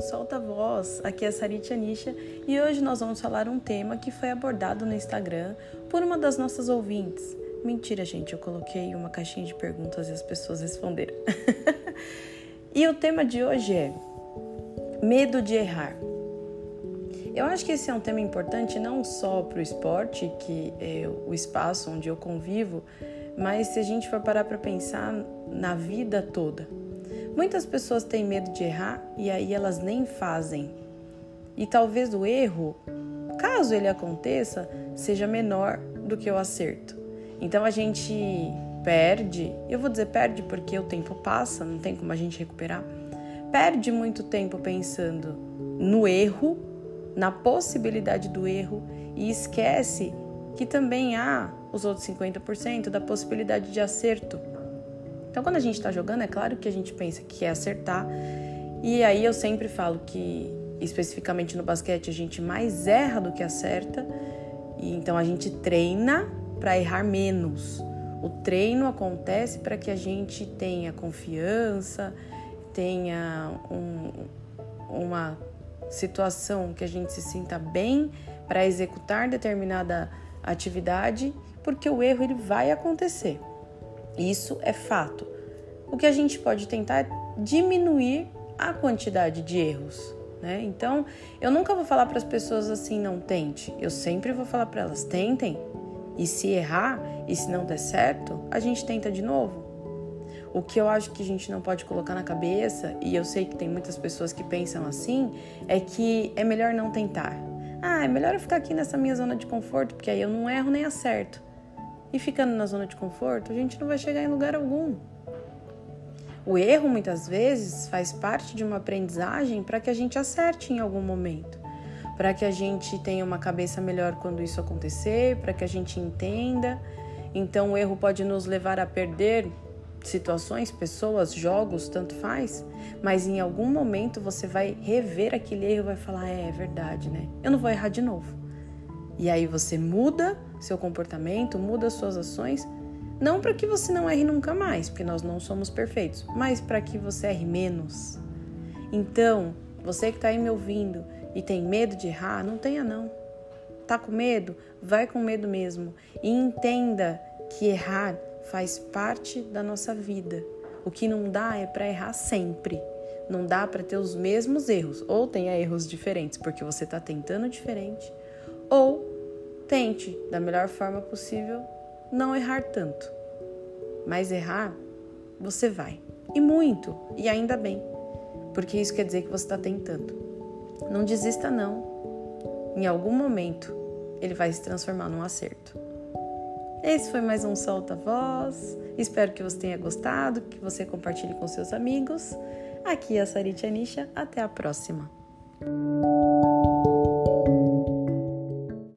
Solta Voz. Aqui é Sarit Anisha e hoje nós vamos falar um tema que foi abordado no Instagram por uma das nossas ouvintes. Mentira, gente, eu coloquei uma caixinha de perguntas e as pessoas responderam. e o tema de hoje é medo de errar. Eu acho que esse é um tema importante não só para o esporte, que é o espaço onde eu convivo, mas se a gente for parar para pensar na vida toda. Muitas pessoas têm medo de errar e aí elas nem fazem. E talvez o erro, caso ele aconteça, seja menor do que o acerto. Então a gente perde, eu vou dizer perde porque o tempo passa, não tem como a gente recuperar. Perde muito tempo pensando no erro, na possibilidade do erro e esquece que também há os outros 50% da possibilidade de acerto. Então, quando a gente está jogando, é claro que a gente pensa que é acertar. E aí eu sempre falo que, especificamente no basquete, a gente mais erra do que acerta. E então a gente treina para errar menos. O treino acontece para que a gente tenha confiança, tenha um, uma situação que a gente se sinta bem para executar determinada atividade, porque o erro ele vai acontecer. Isso é fato. O que a gente pode tentar é diminuir a quantidade de erros. Né? Então, eu nunca vou falar para as pessoas assim, não tente. Eu sempre vou falar para elas, tentem. E se errar e se não der certo, a gente tenta de novo. O que eu acho que a gente não pode colocar na cabeça, e eu sei que tem muitas pessoas que pensam assim, é que é melhor não tentar. Ah, é melhor eu ficar aqui nessa minha zona de conforto, porque aí eu não erro nem acerto. E ficando na zona de conforto, a gente não vai chegar em lugar algum. O erro muitas vezes faz parte de uma aprendizagem para que a gente acerte em algum momento, para que a gente tenha uma cabeça melhor quando isso acontecer, para que a gente entenda. Então, o erro pode nos levar a perder situações, pessoas, jogos, tanto faz, mas em algum momento você vai rever aquele erro e vai falar: é, é verdade, né? Eu não vou errar de novo. E aí você muda seu comportamento, muda suas ações, não para que você não erre nunca mais, porque nós não somos perfeitos, mas para que você erre menos. Então, você que está aí me ouvindo e tem medo de errar, não tenha não. Tá com medo? Vai com medo mesmo e entenda que errar faz parte da nossa vida. O que não dá é para errar sempre. Não dá para ter os mesmos erros, ou tenha erros diferentes, porque você está tentando diferente, ou Tente, da melhor forma possível, não errar tanto. Mas errar, você vai. E muito, e ainda bem, porque isso quer dizer que você está tentando. Não desista, não. Em algum momento, ele vai se transformar num acerto. Esse foi mais um Solta Voz. Espero que você tenha gostado, que você compartilhe com seus amigos. Aqui é a Sarita Anisha. Até a próxima.